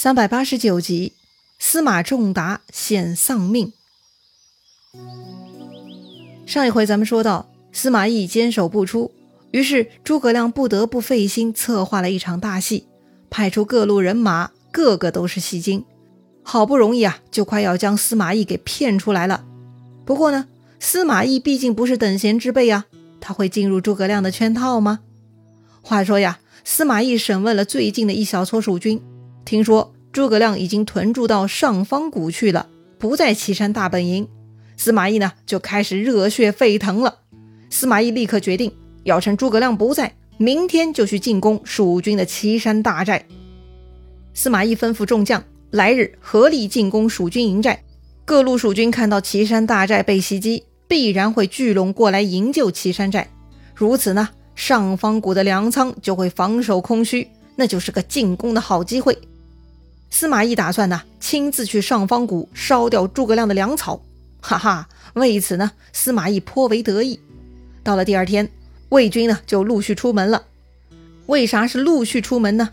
三百八十九集，司马仲达险丧命。上一回咱们说到，司马懿坚守不出，于是诸葛亮不得不费心策划了一场大戏，派出各路人马，个个都是戏精，好不容易啊，就快要将司马懿给骗出来了。不过呢，司马懿毕竟不是等闲之辈啊，他会进入诸葛亮的圈套吗？话说呀，司马懿审问了最近的一小撮蜀军。听说诸葛亮已经屯驻到上方谷去了，不在岐山大本营。司马懿呢就开始热血沸腾了。司马懿立刻决定要趁诸葛亮不在，明天就去进攻蜀军的岐山大寨。司马懿吩咐众将，来日合力进攻蜀军营寨。各路蜀军看到岐山大寨被袭击，必然会聚拢过来营救岐山寨。如此呢，上方谷的粮仓就会防守空虚，那就是个进攻的好机会。司马懿打算呢，亲自去上方谷烧掉诸葛亮的粮草，哈哈！为此呢，司马懿颇为得意。到了第二天，魏军呢就陆续出门了。为啥是陆续出门呢？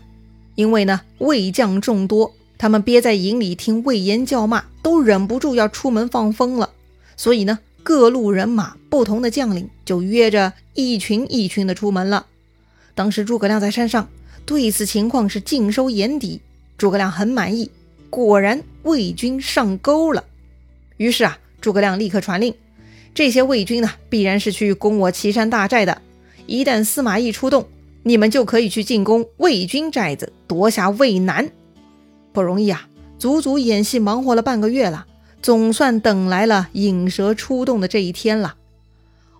因为呢，魏将众多，他们憋在营里听魏延叫骂，都忍不住要出门放风了。所以呢，各路人马、不同的将领就约着一群一群的出门了。当时诸葛亮在山上，对此情况是尽收眼底。诸葛亮很满意，果然魏军上钩了。于是啊，诸葛亮立刻传令，这些魏军呢，必然是去攻我岐山大寨的。一旦司马懿出动，你们就可以去进攻魏军寨子，夺下渭南。不容易啊，足足演戏忙活了半个月了，总算等来了引蛇出洞的这一天了。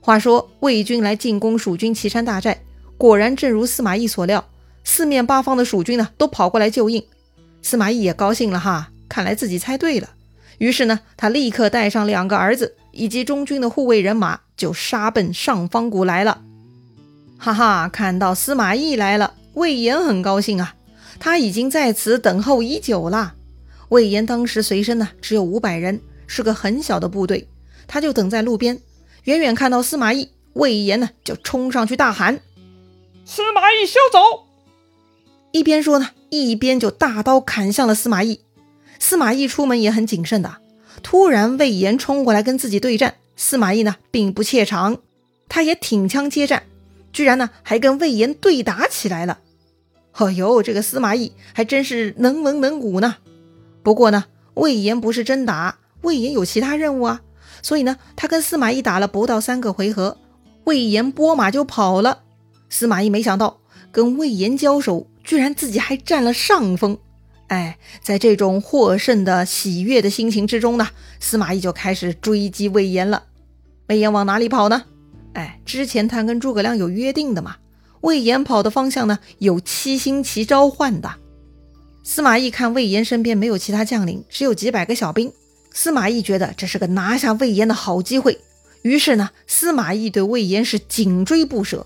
话说魏军来进攻蜀军岐山大寨，果然正如司马懿所料，四面八方的蜀军呢，都跑过来救应。司马懿也高兴了哈，看来自己猜对了。于是呢，他立刻带上两个儿子以及中军的护卫人马，就杀奔上方谷来了。哈哈，看到司马懿来了，魏延很高兴啊，他已经在此等候已久了。魏延当时随身呢只有五百人，是个很小的部队，他就等在路边，远远看到司马懿，魏延呢就冲上去大喊：“司马懿休走！”一边说呢。一边就大刀砍向了司马懿。司马懿出门也很谨慎的。突然魏延冲过来跟自己对战，司马懿呢并不怯场，他也挺枪接战，居然呢还跟魏延对打起来了。哦呦，这个司马懿还真是能文能武呢。不过呢，魏延不是真打，魏延有其他任务啊，所以呢，他跟司马懿打了不到三个回合，魏延拨马就跑了。司马懿没想到跟魏延交手。居然自己还占了上风，哎，在这种获胜的喜悦的心情之中呢，司马懿就开始追击魏延了。魏延往哪里跑呢？哎，之前他跟诸葛亮有约定的嘛。魏延跑的方向呢，有七星旗召唤的。司马懿看魏延身边没有其他将领，只有几百个小兵。司马懿觉得这是个拿下魏延的好机会，于是呢，司马懿对魏延是紧追不舍。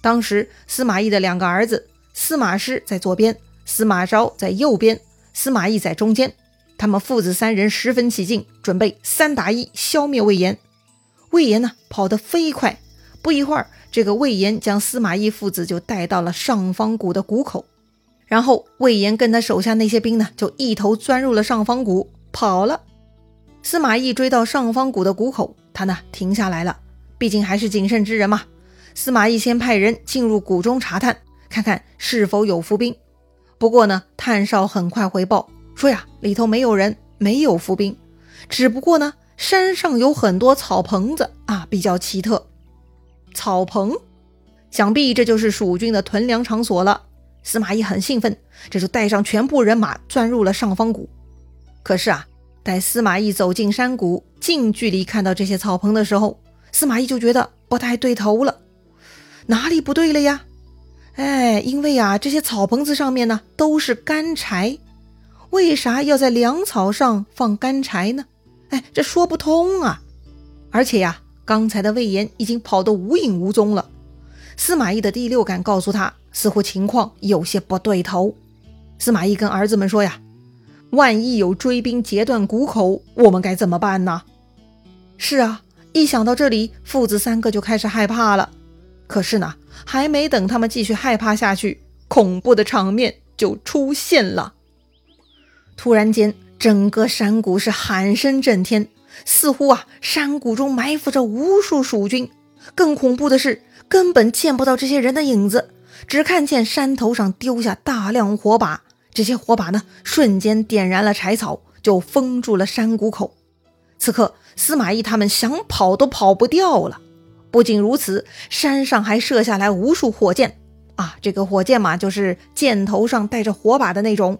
当时司马懿的两个儿子。司马师在左边，司马昭在右边，司马懿在中间。他们父子三人十分起劲，准备三打一消灭魏延。魏延呢，跑得飞快，不一会儿，这个魏延将司马懿父子就带到了上方谷的谷口。然后魏延跟他手下那些兵呢，就一头钻入了上方谷，跑了。司马懿追到上方谷的谷口，他呢停下来了，毕竟还是谨慎之人嘛。司马懿先派人进入谷中查探。看看是否有伏兵。不过呢，探哨很快回报说呀，里头没有人，没有伏兵。只不过呢，山上有很多草棚子啊，比较奇特。草棚，想必这就是蜀军的屯粮场所了。司马懿很兴奋，这就带上全部人马钻入了上方谷。可是啊，待司马懿走进山谷，近距离看到这些草棚的时候，司马懿就觉得不太对头了。哪里不对了呀？哎，因为啊，这些草棚子上面呢都是干柴，为啥要在粮草上放干柴呢？哎，这说不通啊！而且呀，刚才的魏延已经跑得无影无踪了。司马懿的第六感告诉他，似乎情况有些不对头。司马懿跟儿子们说呀：“万一有追兵截断谷口，我们该怎么办呢？”是啊，一想到这里，父子三个就开始害怕了。可是呢，还没等他们继续害怕下去，恐怖的场面就出现了。突然间，整个山谷是喊声震天，似乎啊，山谷中埋伏着无数蜀军。更恐怖的是，根本见不到这些人的影子，只看见山头上丢下大量火把。这些火把呢，瞬间点燃了柴草，就封住了山谷口。此刻，司马懿他们想跑都跑不掉了。不仅如此，山上还射下来无数火箭啊！这个火箭嘛，就是箭头上带着火把的那种。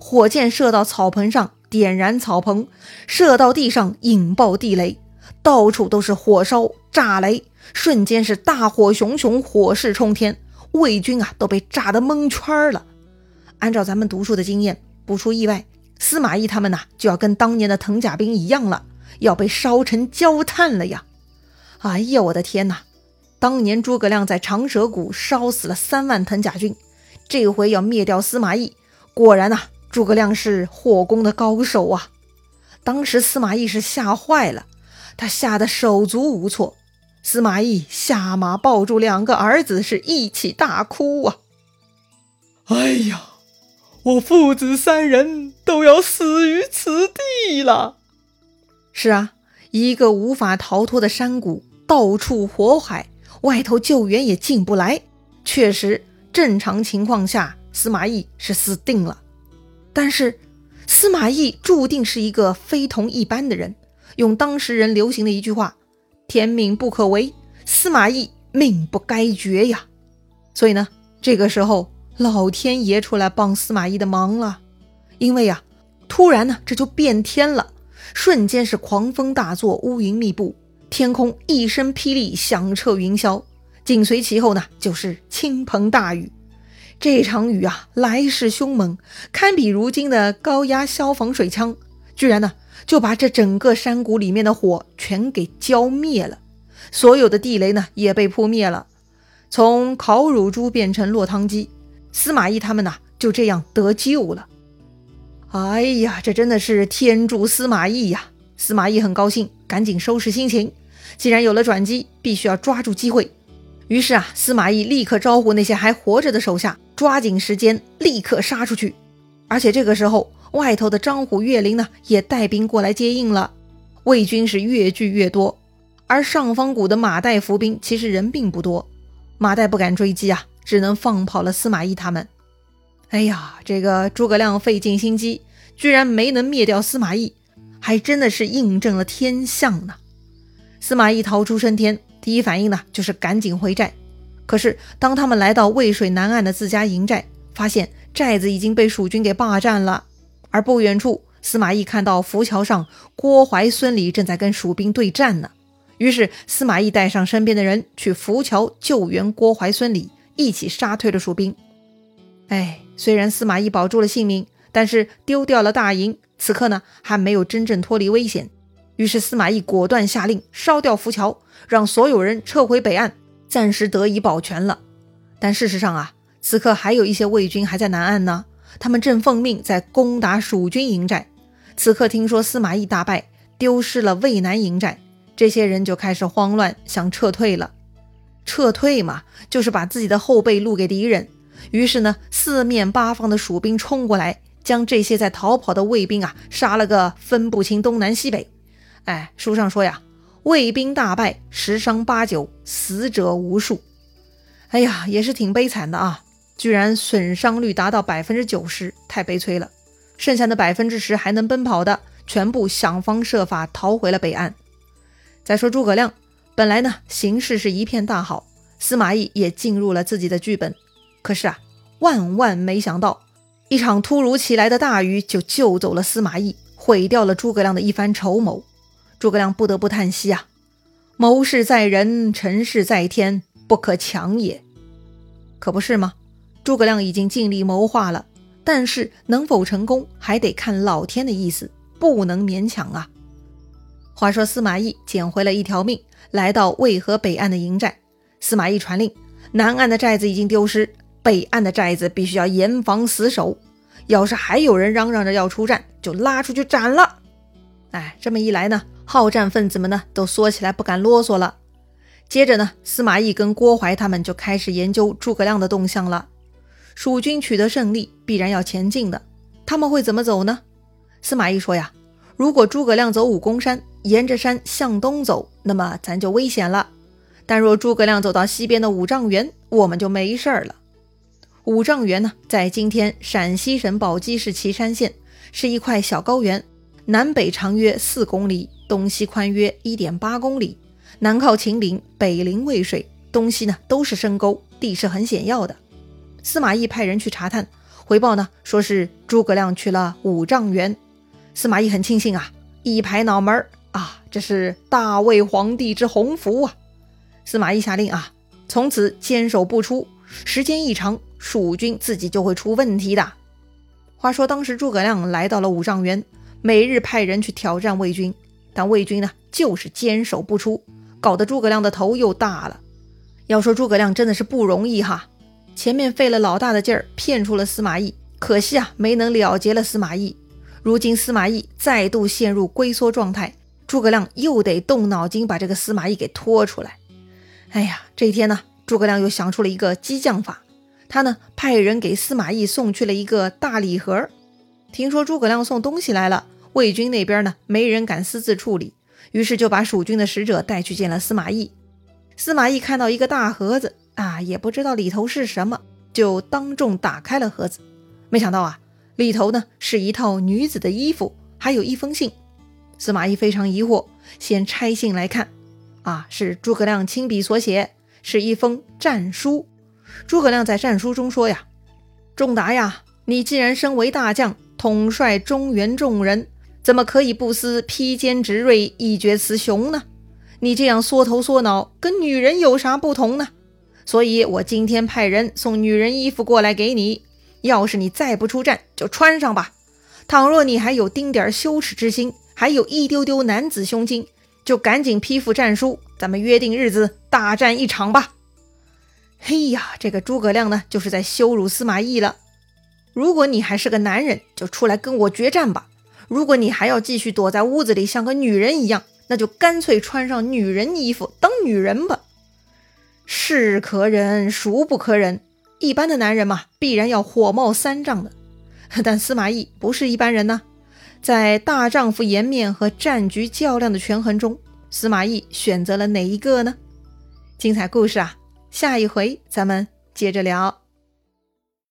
火箭射到草棚上，点燃草棚；射到地上，引爆地雷。到处都是火烧、炸雷，瞬间是大火熊熊，火势冲天。魏军啊，都被炸得蒙圈了。按照咱们读书的经验，不出意外，司马懿他们呐，就要跟当年的藤甲兵一样了，要被烧成焦炭了呀！哎呀，我的天哪！当年诸葛亮在长蛇谷烧死了三万藤甲军，这回要灭掉司马懿，果然呐，诸葛亮是火攻的高手啊！当时司马懿是吓坏了，他吓得手足无措。司马懿下马抱住两个儿子，是一起大哭啊！哎呀，我父子三人都要死于此地了。是啊，一个无法逃脱的山谷。到处火海，外头救援也进不来。确实，正常情况下，司马懿是死定了。但是，司马懿注定是一个非同一般的人。用当时人流行的一句话：“天命不可违，司马懿命不该绝呀。”所以呢，这个时候老天爷出来帮司马懿的忙了。因为呀，突然呢，这就变天了，瞬间是狂风大作，乌云密布。天空一声霹雳，响彻云霄，紧随其后呢，就是倾盆大雨。这场雨啊，来势凶猛，堪比如今的高压消防水枪，居然呢就把这整个山谷里面的火全给浇灭了。所有的地雷呢也被扑灭了，从烤乳猪变成落汤鸡，司马懿他们呐就这样得救了。哎呀，这真的是天助司马懿呀！司马懿很高兴，赶紧收拾心情。既然有了转机，必须要抓住机会。于是啊，司马懿立刻招呼那些还活着的手下，抓紧时间，立刻杀出去。而且这个时候，外头的张虎、岳林呢，也带兵过来接应了。魏军是越聚越多，而上方谷的马岱伏兵其实人并不多，马岱不敢追击啊，只能放跑了司马懿他们。哎呀，这个诸葛亮费尽心机，居然没能灭掉司马懿。还真的是印证了天象呢。司马懿逃出升天，第一反应呢就是赶紧回寨。可是当他们来到渭水南岸的自家营寨，发现寨子已经被蜀军给霸占了。而不远处，司马懿看到浮桥上郭淮、孙礼正在跟蜀兵对战呢。于是司马懿带上身边的人去浮桥救援郭淮、孙礼，一起杀退了蜀兵。哎，虽然司马懿保住了性命，但是丢掉了大营。此刻呢，还没有真正脱离危险，于是司马懿果断下令烧掉浮桥，让所有人撤回北岸，暂时得以保全了。但事实上啊，此刻还有一些魏军还在南岸呢，他们正奉命在攻打蜀军营寨。此刻听说司马懿大败，丢失了渭南营寨，这些人就开始慌乱，想撤退了。撤退嘛，就是把自己的后背露给敌人。于是呢，四面八方的蜀兵冲过来。将这些在逃跑的卫兵啊杀了个分不清东南西北。哎，书上说呀，卫兵大败，十伤八九，死者无数。哎呀，也是挺悲惨的啊，居然损伤率达到百分之九十，太悲催了。剩下的百分之十还能奔跑的，全部想方设法逃回了北岸。再说诸葛亮，本来呢形势是一片大好，司马懿也进入了自己的剧本。可是啊，万万没想到。一场突如其来的大雨就救走了司马懿，毁掉了诸葛亮的一番筹谋。诸葛亮不得不叹息啊：“谋事在人，成事在天，不可强也。”可不是吗？诸葛亮已经尽力谋划了，但是能否成功，还得看老天的意思，不能勉强啊。话说司马懿捡回了一条命，来到渭河北岸的营寨。司马懿传令，南岸的寨子已经丢失。北岸的寨子必须要严防死守，要是还有人嚷嚷着要出战，就拉出去斩了。哎，这么一来呢，好战分子们呢都缩起来不敢啰嗦了。接着呢，司马懿跟郭淮他们就开始研究诸葛亮的动向了。蜀军取得胜利，必然要前进的，他们会怎么走呢？司马懿说呀：“如果诸葛亮走武功山，沿着山向东走，那么咱就危险了；但若诸葛亮走到西边的五丈原，我们就没事儿了。”五丈原呢，在今天陕西省宝鸡市岐山县，是一块小高原，南北长约四公里，东西宽约一点八公里，南靠秦岭，北临渭水，东西呢都是深沟，地势很险要的。司马懿派人去查探，回报呢说是诸葛亮去了五丈原。司马懿很庆幸啊，一拍脑门儿啊，这是大魏皇帝之鸿福啊！司马懿下令啊，从此坚守不出，时间一长。蜀军自己就会出问题的。话说当时诸葛亮来到了五丈原，每日派人去挑战魏军，但魏军呢就是坚守不出，搞得诸葛亮的头又大了。要说诸葛亮真的是不容易哈，前面费了老大的劲儿骗出了司马懿，可惜啊没能了结了司马懿。如今司马懿再度陷入龟缩状态，诸葛亮又得动脑筋把这个司马懿给拖出来。哎呀，这一天呢，诸葛亮又想出了一个激将法。他呢，派人给司马懿送去了一个大礼盒。听说诸葛亮送东西来了，魏军那边呢，没人敢私自处理，于是就把蜀军的使者带去见了司马懿。司马懿看到一个大盒子啊，也不知道里头是什么，就当众打开了盒子。没想到啊，里头呢是一套女子的衣服，还有一封信。司马懿非常疑惑，先拆信来看，啊，是诸葛亮亲笔所写，是一封战书。诸葛亮在战书中说：“呀，仲达呀，你既然身为大将，统帅中原众人，怎么可以不思披坚执锐，一决雌雄呢？你这样缩头缩脑，跟女人有啥不同呢？所以我今天派人送女人衣服过来给你。要是你再不出战，就穿上吧。倘若你还有丁点羞耻之心，还有一丢丢男子胸襟，就赶紧批复战书，咱们约定日子大战一场吧。”嘿呀，这个诸葛亮呢，就是在羞辱司马懿了。如果你还是个男人，就出来跟我决战吧；如果你还要继续躲在屋子里像个女人一样，那就干脆穿上女人衣服当女人吧。是可忍，孰不可忍？一般的男人嘛，必然要火冒三丈的。但司马懿不是一般人呐，在大丈夫颜面和战局较量的权衡中，司马懿选择了哪一个呢？精彩故事啊！下一回咱们接着聊。